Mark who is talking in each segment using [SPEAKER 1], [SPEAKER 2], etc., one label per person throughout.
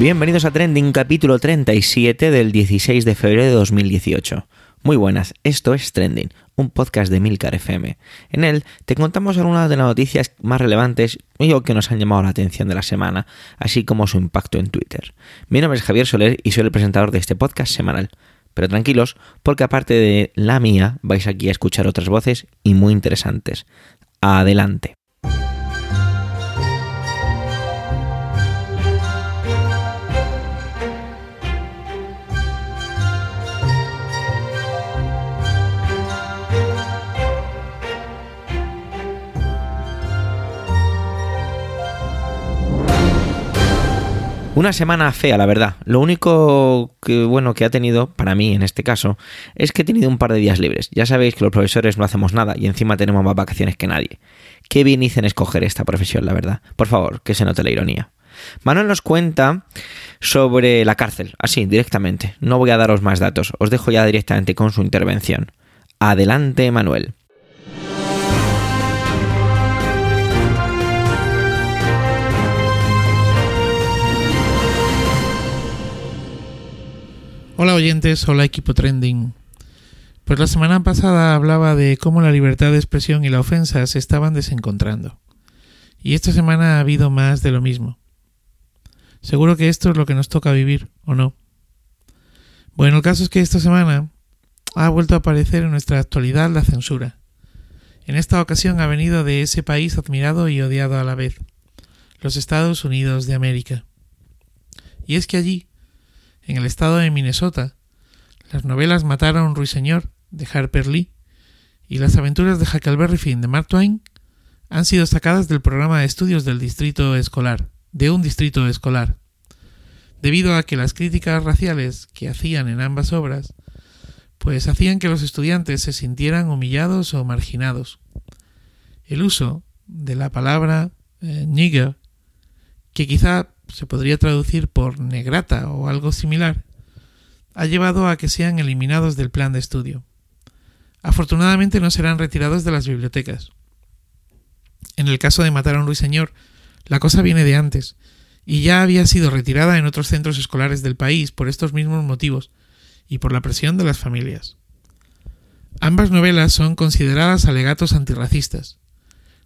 [SPEAKER 1] Bienvenidos a Trending capítulo 37 del 16 de febrero de 2018. Muy buenas, esto es Trending, un podcast de Milcar FM. En él te contamos algunas de las noticias más relevantes y o que nos han llamado la atención de la semana, así como su impacto en Twitter. Mi nombre es Javier Soler y soy el presentador de este podcast semanal. Pero tranquilos, porque aparte de la mía, vais aquí a escuchar otras voces y muy interesantes. Adelante. Una semana fea, la verdad. Lo único que bueno que ha tenido, para mí en este caso, es que he tenido un par de días libres. Ya sabéis que los profesores no hacemos nada y encima tenemos más vacaciones que nadie. Qué bien hice en escoger esta profesión, la verdad. Por favor, que se note la ironía. Manuel nos cuenta sobre la cárcel, así, directamente. No voy a daros más datos, os dejo ya directamente con su intervención. Adelante, Manuel.
[SPEAKER 2] Hola oyentes, hola equipo trending. Pues la semana pasada hablaba de cómo la libertad de expresión y la ofensa se estaban desencontrando. Y esta semana ha habido más de lo mismo. Seguro que esto es lo que nos toca vivir, ¿o no? Bueno, el caso es que esta semana ha vuelto a aparecer en nuestra actualidad la censura. En esta ocasión ha venido de ese país admirado y odiado a la vez, los Estados Unidos de América. Y es que allí en el estado de Minnesota, las novelas Matar a un ruiseñor de Harper Lee y Las aventuras de Huckleberry Finn de Mark Twain han sido sacadas del programa de estudios del distrito escolar, de un distrito escolar, debido a que las críticas raciales que hacían en ambas obras pues hacían que los estudiantes se sintieran humillados o marginados. El uso de la palabra eh, nigger, que quizá se podría traducir por negrata o algo similar, ha llevado a que sean eliminados del plan de estudio. Afortunadamente no serán retirados de las bibliotecas. En el caso de matar a un ruiseñor, la cosa viene de antes, y ya había sido retirada en otros centros escolares del país por estos mismos motivos y por la presión de las familias. Ambas novelas son consideradas alegatos antirracistas.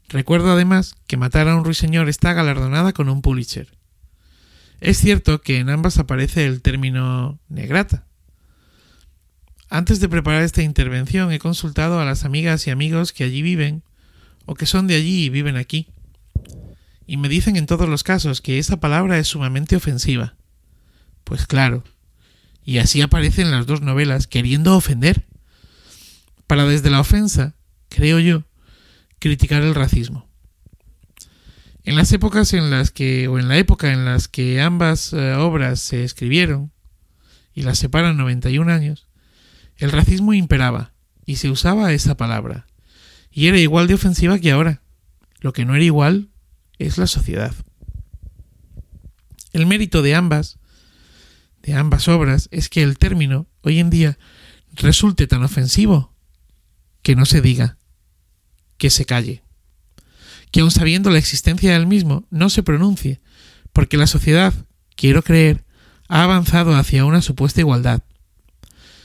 [SPEAKER 2] Recuerdo además que Matar a un ruiseñor está galardonada con un Pulitzer. Es cierto que en ambas aparece el término negrata. Antes de preparar esta intervención he consultado a las amigas y amigos que allí viven o que son de allí y viven aquí. Y me dicen en todos los casos que esa palabra es sumamente ofensiva. Pues claro. Y así aparecen las dos novelas queriendo ofender. Para desde la ofensa, creo yo, criticar el racismo. En las épocas en las que, o en la época en las que ambas eh, obras se escribieron, y las separan 91 años, el racismo imperaba, y se usaba esa palabra, y era igual de ofensiva que ahora. Lo que no era igual es la sociedad. El mérito de ambas, de ambas obras, es que el término, hoy en día, resulte tan ofensivo que no se diga, que se calle que aun sabiendo la existencia del mismo no se pronuncie, porque la sociedad, quiero creer, ha avanzado hacia una supuesta igualdad.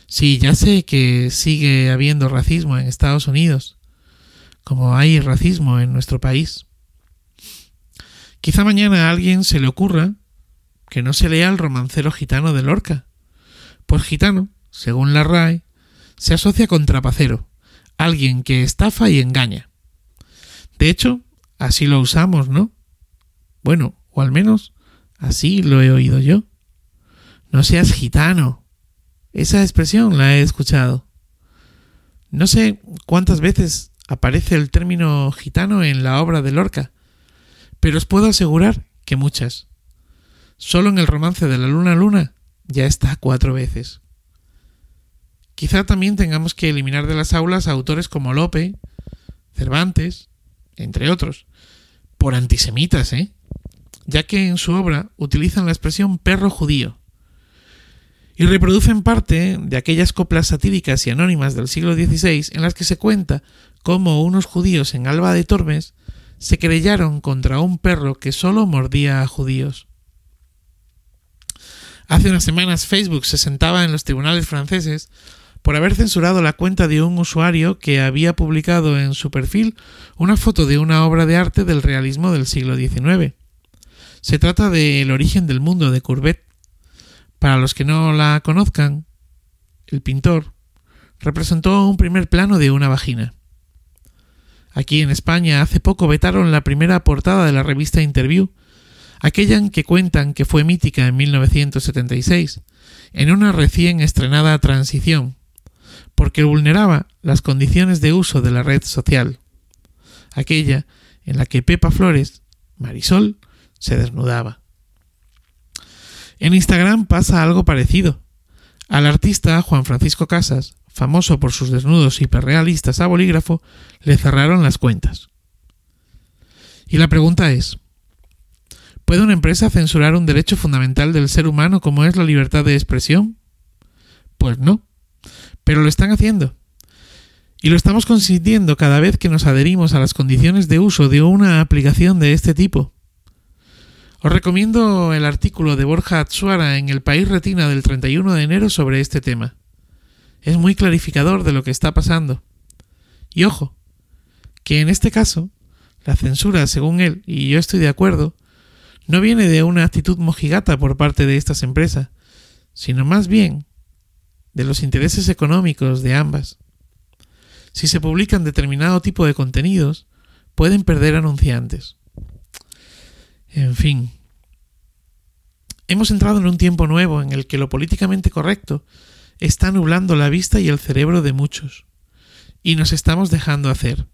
[SPEAKER 2] Sí, ya sé que sigue habiendo racismo en Estados Unidos, como hay racismo en nuestro país. Quizá mañana a alguien se le ocurra que no se lea el romancero gitano de Lorca, pues gitano, según la RAE, se asocia con trapacero, alguien que estafa y engaña. De hecho, Así lo usamos, ¿no? Bueno, o al menos así lo he oído yo. No seas gitano. Esa expresión la he escuchado. No sé cuántas veces aparece el término gitano en la obra de Lorca, pero os puedo asegurar que muchas. Solo en el romance de la luna luna ya está cuatro veces. Quizá también tengamos que eliminar de las aulas a autores como Lope, Cervantes, entre otros, por antisemitas, ¿eh? ya que en su obra utilizan la expresión perro judío y reproducen parte de aquellas coplas satíricas y anónimas del siglo XVI en las que se cuenta cómo unos judíos en Alba de Tormes se querellaron contra un perro que solo mordía a judíos. Hace unas semanas Facebook se sentaba en los tribunales franceses por haber censurado la cuenta de un usuario que había publicado en su perfil una foto de una obra de arte del realismo del siglo XIX. Se trata de El origen del mundo de Courbet. Para los que no la conozcan, el pintor representó un primer plano de una vagina. Aquí en España hace poco vetaron la primera portada de la revista Interview, aquella en que cuentan que fue mítica en 1976, en una recién estrenada transición, porque vulneraba las condiciones de uso de la red social, aquella en la que Pepa Flores, Marisol, se desnudaba. En Instagram pasa algo parecido. Al artista Juan Francisco Casas, famoso por sus desnudos hiperrealistas a bolígrafo, le cerraron las cuentas. Y la pregunta es, ¿puede una empresa censurar un derecho fundamental del ser humano como es la libertad de expresión? Pues no, pero lo están haciendo. Y lo estamos consintiendo cada vez que nos adherimos a las condiciones de uso de una aplicación de este tipo. Os recomiendo el artículo de Borja Atsuara en El País Retina del 31 de enero sobre este tema. Es muy clarificador de lo que está pasando. Y ojo, que en este caso, la censura, según él, y yo estoy de acuerdo, no viene de una actitud mojigata por parte de estas empresas, sino más bien de los intereses económicos de ambas. Si se publican determinado tipo de contenidos, pueden perder anunciantes. En fin. Hemos entrado en un tiempo nuevo en el que lo políticamente correcto está nublando la vista y el cerebro de muchos. Y nos estamos dejando hacer.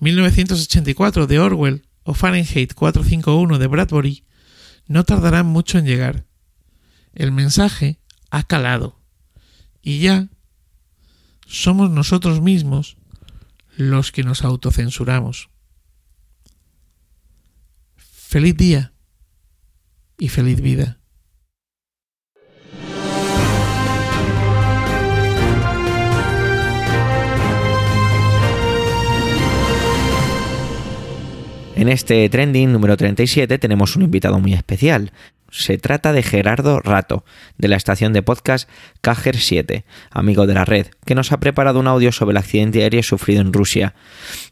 [SPEAKER 2] 1984 de Orwell o Fahrenheit 451 de Bradbury no tardarán mucho en llegar. El mensaje ha calado. Y ya somos nosotros mismos los que nos autocensuramos. Feliz día y feliz vida.
[SPEAKER 1] En este trending número 37 tenemos un invitado muy especial. Se trata de Gerardo Rato, de la estación de podcast Cajer 7, amigo de la red, que nos ha preparado un audio sobre el accidente aéreo sufrido en Rusia,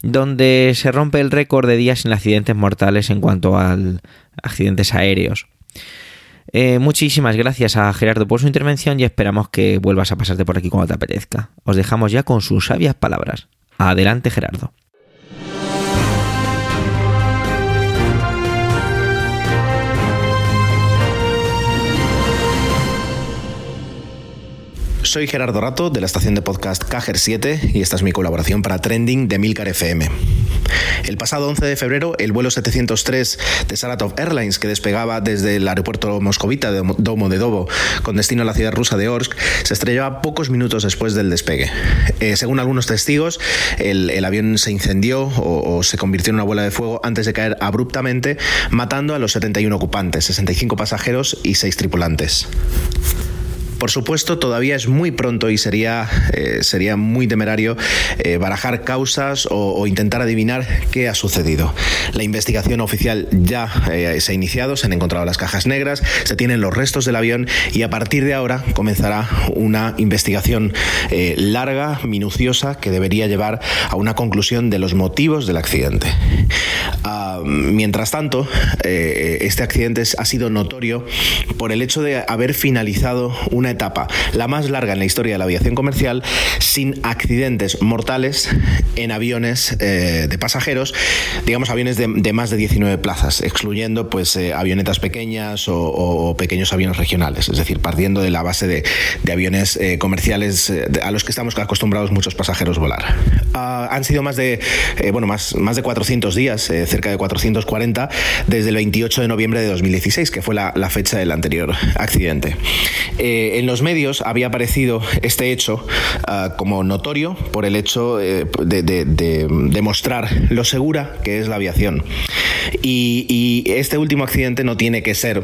[SPEAKER 1] donde se rompe el récord de días sin accidentes mortales en cuanto a accidentes aéreos. Eh, muchísimas gracias a Gerardo por su intervención y esperamos que vuelvas a pasarte por aquí cuando te apetezca. Os dejamos ya con sus sabias palabras. Adelante Gerardo.
[SPEAKER 3] Soy Gerardo Rato de la estación de podcast Cajer 7 y esta es mi colaboración para Trending de Milcar FM. El pasado 11 de febrero, el vuelo 703 de Saratov Airlines, que despegaba desde el aeropuerto moscovita de Domo de Dobo con destino a la ciudad rusa de Orsk, se estrellaba pocos minutos después del despegue. Eh, según algunos testigos, el, avión se incendió o, o, se convirtió en una bola de fuego antes de caer abruptamente, matando a los 71 ocupantes, 65 pasajeros y 6 tripulantes. Por supuesto, todavía es muy pronto y sería, eh, sería muy temerario eh, barajar causas o, intentar adivinar qué ha sucedido. La investigación oficial ya eh, se ha iniciado, se han encontrado las cajas negras, se tienen los restos del avión y a partir de ahora comenzará una investigación larga, minuciosa, que debería llevar a una conclusión de los motivos del accidente. Ah, mientras tanto, este accidente ha sido notorio por el hecho de haber finalizado una etapa, la más larga en la historia de la aviación comercial, sin accidentes mortales en aviones eh, de pasajeros, digamos aviones de, más de 19 plazas, excluyendo pues eh, avionetas pequeñas o, pequeños aviones regionales, es decir, partiendo de la base de, aviones eh, comerciales a los que estamos acostumbrados muchos pasajeros volar. Ah, han sido más de, bueno, más, más de 400 días, cerca de 440, desde el 28 de noviembre de 2016, que fue la, fecha del anterior accidente en los medios había aparecido este hecho ah, como notorio por el hecho eh, de, demostrar lo segura que es la aviación. Y, y este último accidente no tiene que ser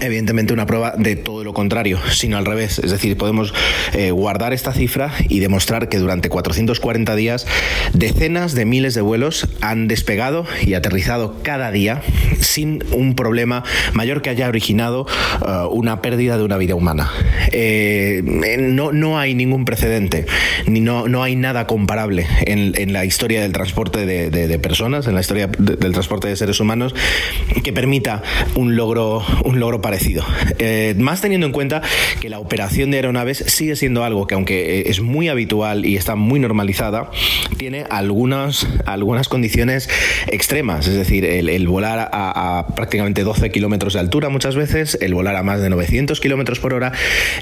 [SPEAKER 3] evidentemente una prueba de todo lo contrario, sino al revés. Es decir, podemos eh, guardar esta cifra y demostrar que durante 440 días decenas de miles de vuelos han despegado y aterrizado cada día sin un problema mayor que haya originado uh, una pérdida de una vida humana. Eh, no, no, hay ningún precedente, ni no, no hay nada comparable en, en la historia del transporte de, personas, en la historia de, del transporte de seres humanos, que permita un logro, un logro parecido. Eh, más teniendo en cuenta que la operación de aeronaves sigue siendo algo que, aunque eh, es muy habitual y está muy normalizada, tiene algunas, algunas condiciones extremas. Es decir, el, volar a, a, prácticamente 12 kilómetros de altura muchas veces, el volar a más de 900 kilómetros por hora,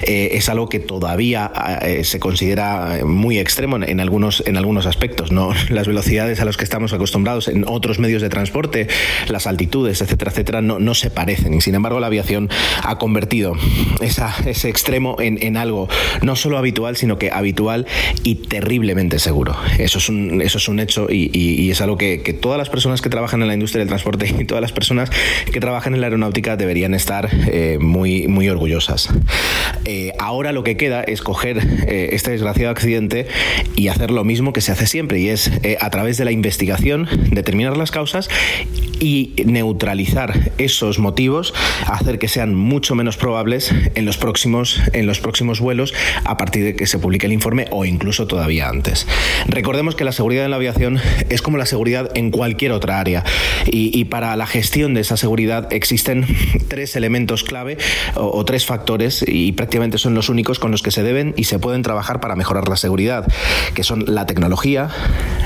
[SPEAKER 3] eh, es algo que todavía eh, se considera muy extremo en, algunos, en algunos aspectos. ¿no? Las velocidades a las que estamos acostumbrados en otros medios de transporte, las altitudes, etcétera, etcétera, no, no se parecen. Sin embargo, la aviación ha convertido esa, ese extremo en, en, algo no solo habitual, sino que habitual y terriblemente seguro. Eso es un, eso es un hecho y, y, y es algo que, que, todas las personas que trabajan en la industria del transporte y todas las personas que trabajan en la aeronáutica deberían estar eh, muy, muy orgullosas. Eh, ahora lo que queda es coger eh, este desgraciado accidente y hacer lo mismo que se hace siempre y es eh, a través de la investigación determinar las causas y neutralizar esos motivos, hacer que sean mucho menos probables en los próximos, en los próximos vuelos a partir de que se publique el informe o incluso todavía antes. Recordemos que la seguridad en la aviación es como la seguridad en cualquier otra área y, y para la gestión de esa seguridad existen tres elementos clave o, o tres factores y prácticamente son los únicos con los que se deben y se pueden trabajar para mejorar la seguridad, que son la tecnología,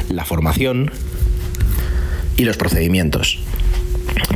[SPEAKER 3] la formación y los procedimientos.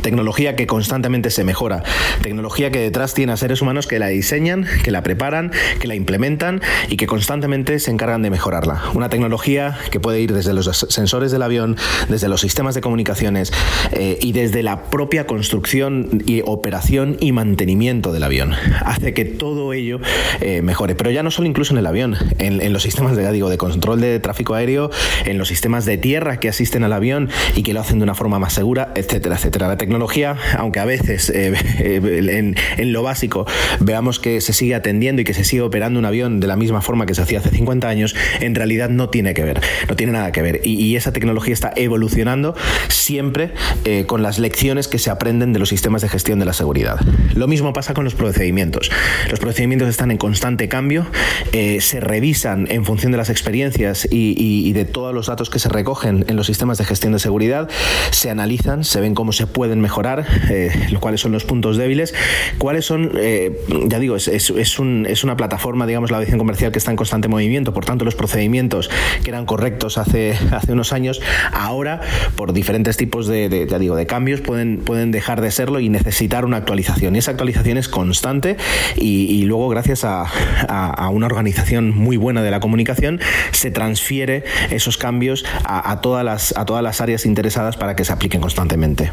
[SPEAKER 3] Tecnología que constantemente se mejora, tecnología que detrás tiene a seres humanos que la diseñan, que la preparan, que la implementan y que constantemente se encargan de mejorarla. Una tecnología que puede ir desde los sensores del avión, desde los sistemas de comunicaciones eh, y desde la propia construcción y operación y mantenimiento del avión. Hace que todo ello eh, mejore, pero ya no solo incluso en el avión, en, los sistemas de, digo, de control de tráfico aéreo, en los sistemas de tierra que asisten al avión y que lo hacen de una forma más segura, etcétera, etcétera. La tecnología, aunque a veces eh, en, en, lo básico veamos que se sigue atendiendo y que se sigue operando un avión de la misma forma que se hacía hace 50 años, en realidad no tiene que ver, no tiene nada que ver. Y, y esa tecnología está evolucionando siempre eh, con las lecciones que se aprenden de los sistemas de gestión de la seguridad. Lo mismo pasa con los procedimientos. Los procedimientos están en constante cambio, eh, se revisan en función de las experiencias y, y, y de todos los datos que se recogen en los sistemas de gestión de seguridad, se analizan, se ven cómo se pueden mejorar, eh, cuáles son los puntos débiles, cuáles son, eh, ya digo, es, es, es, un, es, una plataforma, digamos, la aviación comercial que está en constante movimiento, por tanto los procedimientos que eran correctos hace, hace unos años, ahora por diferentes tipos de, de, ya digo, de cambios pueden, pueden dejar de serlo y necesitar una actualización. Y esa actualización es constante y, y luego gracias a, a, a, una organización muy buena de la comunicación se transfiere esos cambios a, a, todas, las, a todas las áreas interesadas para que se apliquen constantemente.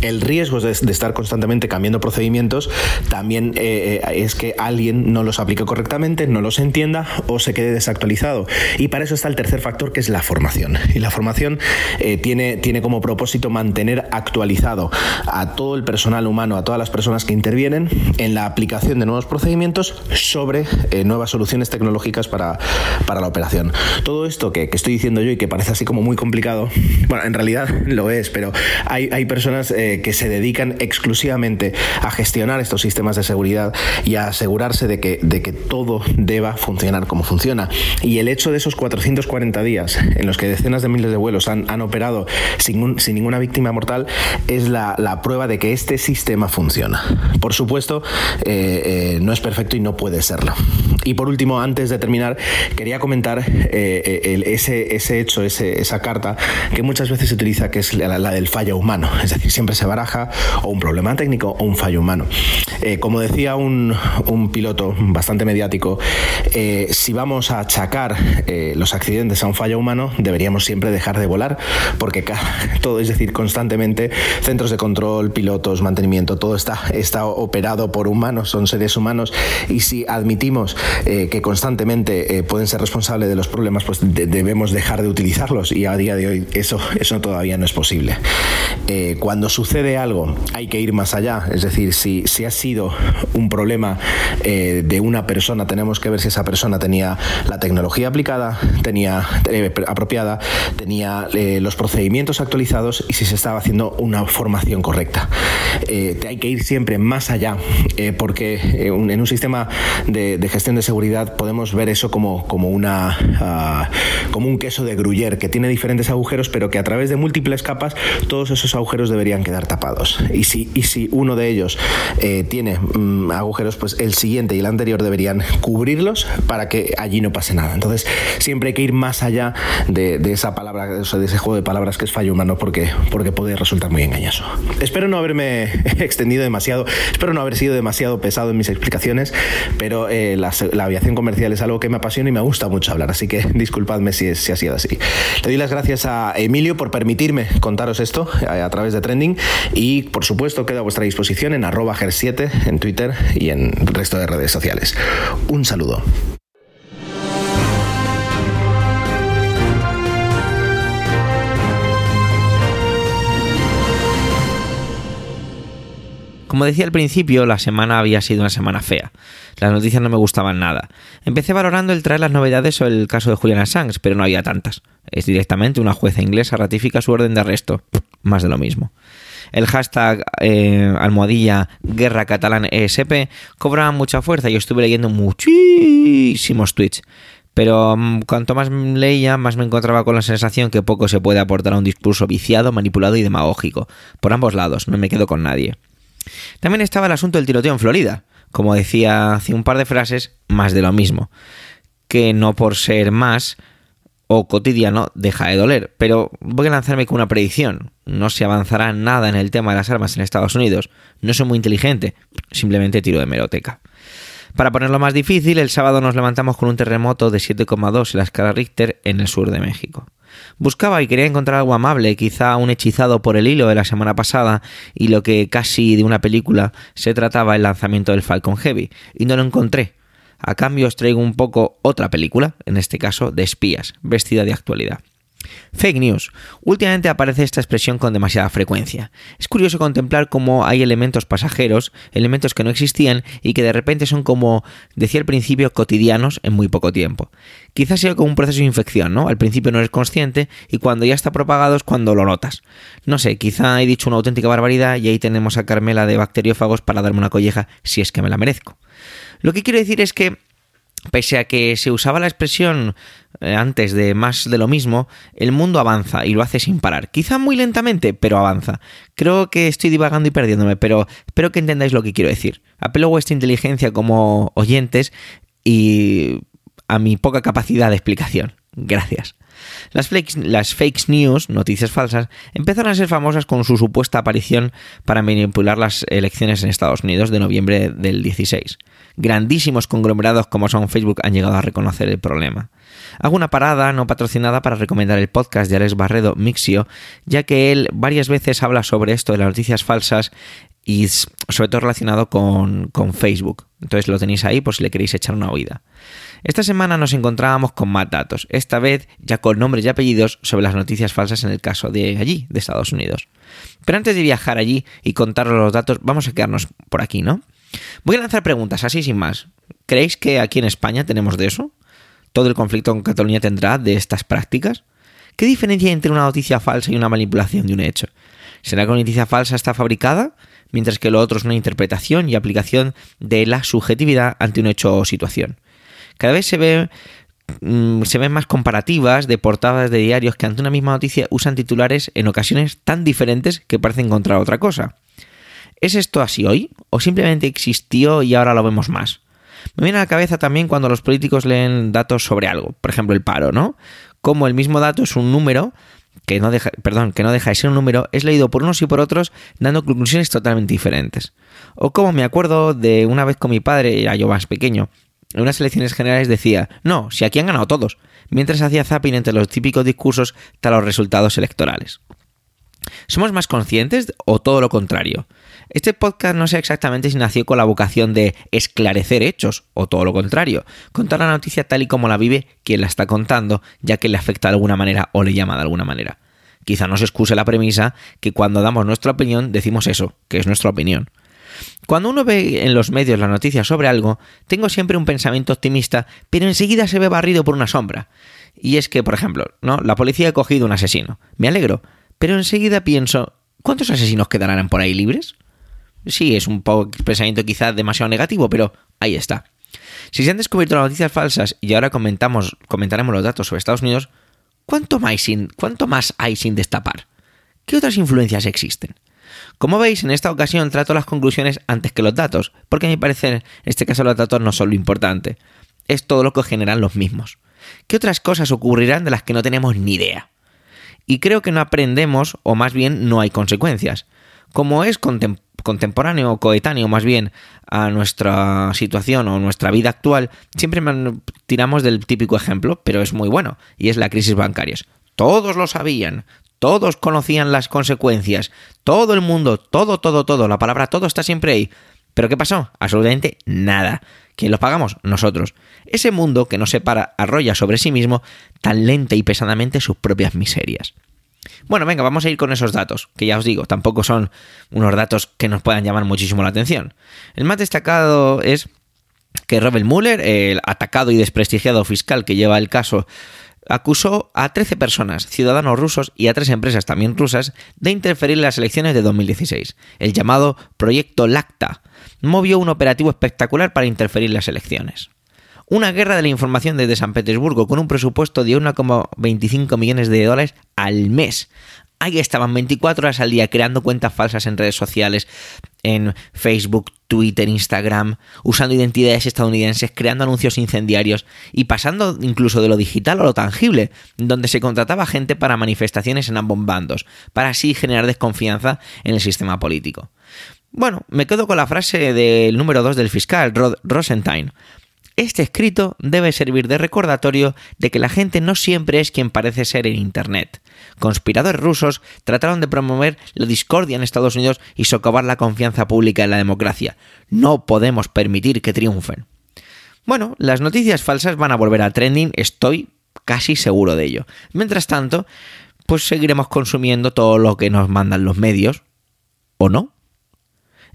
[SPEAKER 3] El riesgo de, estar constantemente cambiando procedimientos también eh, es que alguien no los aplique correctamente, no los entienda o se quede desactualizado. Y para eso está el tercer factor que es la formación. Y la formación eh, tiene, tiene como propósito mantener actualizado a todo el personal humano, a todas las personas que intervienen en la aplicación de nuevos procedimientos sobre eh, nuevas soluciones tecnológicas para, para la operación. Todo esto que, que, estoy diciendo yo y que parece así como muy complicado, bueno, en realidad lo es, pero hay, hay personas eh, que se dedican exclusivamente a gestionar estos sistemas de seguridad y a asegurarse de que, de que todo deba funcionar como funciona. Y el hecho de esos 440 días en los que decenas de miles de vuelos han, han operado sin, un, sin, ninguna víctima mortal es la, la, prueba de que este sistema funciona. Por supuesto, eh, eh, no es perfecto y no puede serlo. Y por último, antes de terminar, quería comentar eh, el, ese, ese hecho, ese, esa carta que muchas veces se utiliza, que es la, la, del fallo humano. Es decir, siempre se baraja o un problema técnico o un fallo humano. Eh, como decía un, piloto bastante mediático, eh, si vamos a achacar eh, los accidentes a un fallo humano, deberíamos siempre dejar de volar, porque todo, es decir, constantemente centros de control, pilotos, mantenimiento, todo está, está operado por humanos, son seres humanos, y si admitimos eh, que constantemente pueden ser responsables de los problemas, pues de, debemos dejar de utilizarlos, y a día de hoy eso, eso todavía no es posible. Cuando sucede algo, hay que ir más allá. Es decir, si, si ha sido un problema de una persona, tenemos que ver si esa persona tenía la tecnología aplicada, tenía eh, apropiada, tenía eh, los procedimientos actualizados y si se estaba haciendo una formación correcta. hay que ir siempre más allá, porque en un sistema de, gestión de seguridad podemos ver eso como, como, una, ah, como un queso de gruyer que tiene diferentes agujeros, pero que a través de múltiples capas todos esos agujeros deberían quedar tapados. Y si, y si uno de ellos eh, tiene mm, agujeros, pues el siguiente y el anterior deberían cubrirlos para que allí no pase nada. Entonces, siempre hay que ir más allá de, esa palabra, de ese juego de palabras que es fallo humano, porque, porque puede resultar muy engañoso. Espero no haberme extendido demasiado, espero no haber sido demasiado pesado en mis explicaciones, pero eh, la, aviación comercial es algo que me apasiona y me gusta mucho hablar, así que disculpadme si, si ha sido así. Le doy las gracias a Emilio por permitirme contaros esto a, través de Trending y por supuesto queda a vuestra disposición en arroba ger7 en Twitter y en el resto de redes sociales. Un saludo.
[SPEAKER 1] Como decía al principio, la semana había sido una semana fea. Las noticias no me gustaban nada. Empecé valorando el traer las novedades sobre el caso de Julian Assange, pero no había tantas. Es directamente una jueza inglesa ratifica su orden de arresto. Más de lo mismo. El hashtag eh, almohadilla guerra catalán ESP cobraba mucha fuerza y estuve leyendo muchísimos tweets. Pero mm, cuanto más leía, más me encontraba con la sensación que poco se puede aportar a un discurso viciado, manipulado y demagógico. Por ambos lados, no me quedo con nadie. También estaba el asunto del tiroteo en Florida. Como decía hace un par de frases, más de lo mismo. Que no por ser más o cotidiano deja de doler. Pero voy a lanzarme con una predicción. No se avanzará nada en el tema de las armas en Estados Unidos. No soy muy inteligente, simplemente tiro de meroteca. Para ponerlo más difícil, el sábado nos levantamos con un terremoto de 7,2 en la escala Richter en el sur de México. Buscaba y quería encontrar algo amable, quizá un hechizado por el hilo de la semana pasada y lo que casi de una película se trataba el lanzamiento del Falcon Heavy, y no lo encontré. A cambio os traigo un poco otra película, en este caso de espías, vestida de actualidad. Fake news. Últimamente aparece esta expresión con demasiada frecuencia. Es curioso contemplar cómo hay elementos pasajeros, elementos que no existían y que de repente son como, decía al principio, cotidianos en muy poco tiempo. Quizás sea como un proceso de infección, ¿no? Al principio no eres consciente y cuando ya está propagado es cuando lo notas. No sé, quizá he dicho una auténtica barbaridad y ahí tenemos a Carmela de bacteriófagos para darme una colleja si es que me la merezco. Lo que quiero decir es que Pese a que se usaba la expresión eh, antes de más de lo mismo, el mundo avanza y lo hace sin parar. Quizá muy lentamente, pero avanza. Creo que estoy divagando y perdiéndome, pero espero que entendáis lo que quiero decir. Apelo a vuestra inteligencia como oyentes y a mi poca capacidad de explicación. Gracias. Las, las fake news, noticias falsas, empezaron a ser famosas con su supuesta aparición para manipular las elecciones en Estados Unidos de noviembre del 16 grandísimos conglomerados como son Facebook han llegado a reconocer el problema. Hago una parada no patrocinada para recomendar el podcast de Alex Barredo Mixio, ya que él varias veces habla sobre esto de las noticias falsas y sobre todo relacionado con, con Facebook. Entonces lo tenéis ahí por si le queréis echar una oída. Esta semana nos encontrábamos con más datos, esta vez ya con nombres y apellidos sobre las noticias falsas en el caso de allí, de Estados Unidos. Pero antes de viajar allí y contaros los datos, vamos a quedarnos por aquí, ¿no? Voy a lanzar preguntas así sin más. ¿Creéis que aquí en España tenemos de eso? ¿Todo el conflicto en Cataluña tendrá de estas prácticas? ¿Qué diferencia hay entre una noticia falsa y una manipulación de un hecho? ¿Será que una noticia falsa está fabricada, mientras que lo otro es una interpretación y aplicación de la subjetividad ante un hecho o situación? Cada vez se mm, se ven más comparativas de portadas de diarios que ante una misma noticia usan titulares en ocasiones tan diferentes que parecen encontrar otra cosa. ¿Es esto así hoy? ¿O simplemente existió y ahora lo vemos más? Me viene a la cabeza también cuando los políticos leen datos sobre algo, por ejemplo el paro, ¿no? Como el mismo dato es un número, que no deja, perdón, que no deja de ser un número, es leído por unos y por otros dando conclusiones totalmente diferentes. O como me acuerdo de una vez con mi padre, ya yo más pequeño, en unas elecciones generales decía, no, si aquí han ganado todos, mientras hacía zapping entre los típicos discursos tras los resultados electorales. ¿Somos más conscientes o todo lo contrario? Este podcast no sé exactamente si nació con la vocación de esclarecer hechos o todo lo contrario, contar la noticia tal y como la vive quien la está contando, ya que le afecta de alguna manera o le llama de alguna manera. quizá nos excuse la premisa que cuando damos nuestra opinión decimos eso, que es nuestra opinión. Cuando uno ve en los medios las noticias sobre algo, tengo siempre un pensamiento optimista, pero enseguida se ve barrido por una sombra. Y es que, por ejemplo, ¿no? La policía ha cogido un asesino. Me alegro, pero enseguida pienso, ¿cuántos asesinos quedarán por ahí libres? Sí, es un poco pensamiento quizás demasiado negativo, pero ahí está. Si se han descubierto las noticias falsas y ahora comentamos, comentaremos los datos sobre Estados Unidos, ¿cuánto más, sin, ¿cuánto más hay sin destapar? ¿Qué otras influencias existen? Como veis, en esta ocasión trato las conclusiones antes que los datos, porque a mi parecer en este caso los datos no son lo importante, es todo lo que generan los mismos. ¿Qué otras cosas ocurrirán de las que no tenemos ni idea? Y creo que no aprendemos, o más bien no hay consecuencias. Como es contemporáneo o coetáneo más bien a nuestra situación o nuestra vida actual, siempre tiramos del típico ejemplo, pero es muy bueno, y es la crisis bancaria. Todos lo sabían, todos conocían las consecuencias, todo el mundo, todo, todo, todo, la palabra todo está siempre ahí. ¿Pero qué pasó? Absolutamente nada. ¿Quién lo pagamos? Nosotros. Ese mundo que no se para arrolla sobre sí mismo tan lenta y pesadamente sus propias miserias. Bueno, venga, vamos a ir con esos datos, que ya os digo, tampoco son unos datos que nos puedan llamar muchísimo la atención. El más destacado es que Robert Mueller, el atacado y desprestigiado fiscal que lleva el caso acusó a 13 personas, ciudadanos rusos y a tres empresas también rusas, de interferir en las elecciones de 2016. El llamado Proyecto Lacta movió un operativo espectacular para interferir en las elecciones. Una guerra de la información desde San Petersburgo con un presupuesto de 1,25 millones de dólares al mes, ahí estaban 24 horas al día creando cuentas falsas en redes sociales, en Facebook, Twitter, Instagram, usando identidades estadounidenses, creando anuncios incendiarios y pasando incluso de lo digital a lo tangible, donde se contrataba gente para manifestaciones en ambos bandos, para así generar desconfianza en el sistema político. Bueno, me quedo con la frase del número 2 del fiscal, Rod Rosenstein. Este escrito debe servir de recordatorio de que la gente no siempre es quien parece ser en Internet. Conspiradores rusos trataron de promover la discordia en Estados Unidos y socavar la confianza pública en la democracia. No podemos permitir que triunfen. Bueno, las noticias falsas van a volver a trending, estoy casi seguro de ello. Mientras tanto, pues seguiremos consumiendo todo lo que nos mandan los medios. ¿O no?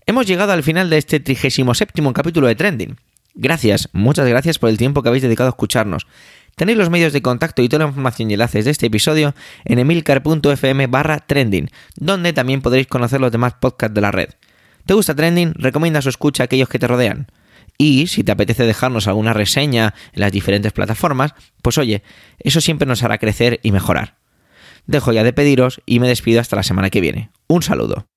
[SPEAKER 1] Hemos llegado al final de este 37 capítulo de Trending. Gracias, muchas gracias por el tiempo que habéis dedicado a escucharnos. Tenéis los medios de contacto y toda la información y enlaces de este episodio en emilcar.fm barra trending, donde también podréis conocer los demás podcasts de la red. ¿Te gusta Trending? Recomienda su escucha a aquellos que te rodean. Y si te apetece dejarnos alguna reseña en las diferentes plataformas, pues oye, eso siempre nos hará crecer y mejorar. Dejo ya de pediros y me despido hasta la semana que viene. Un saludo.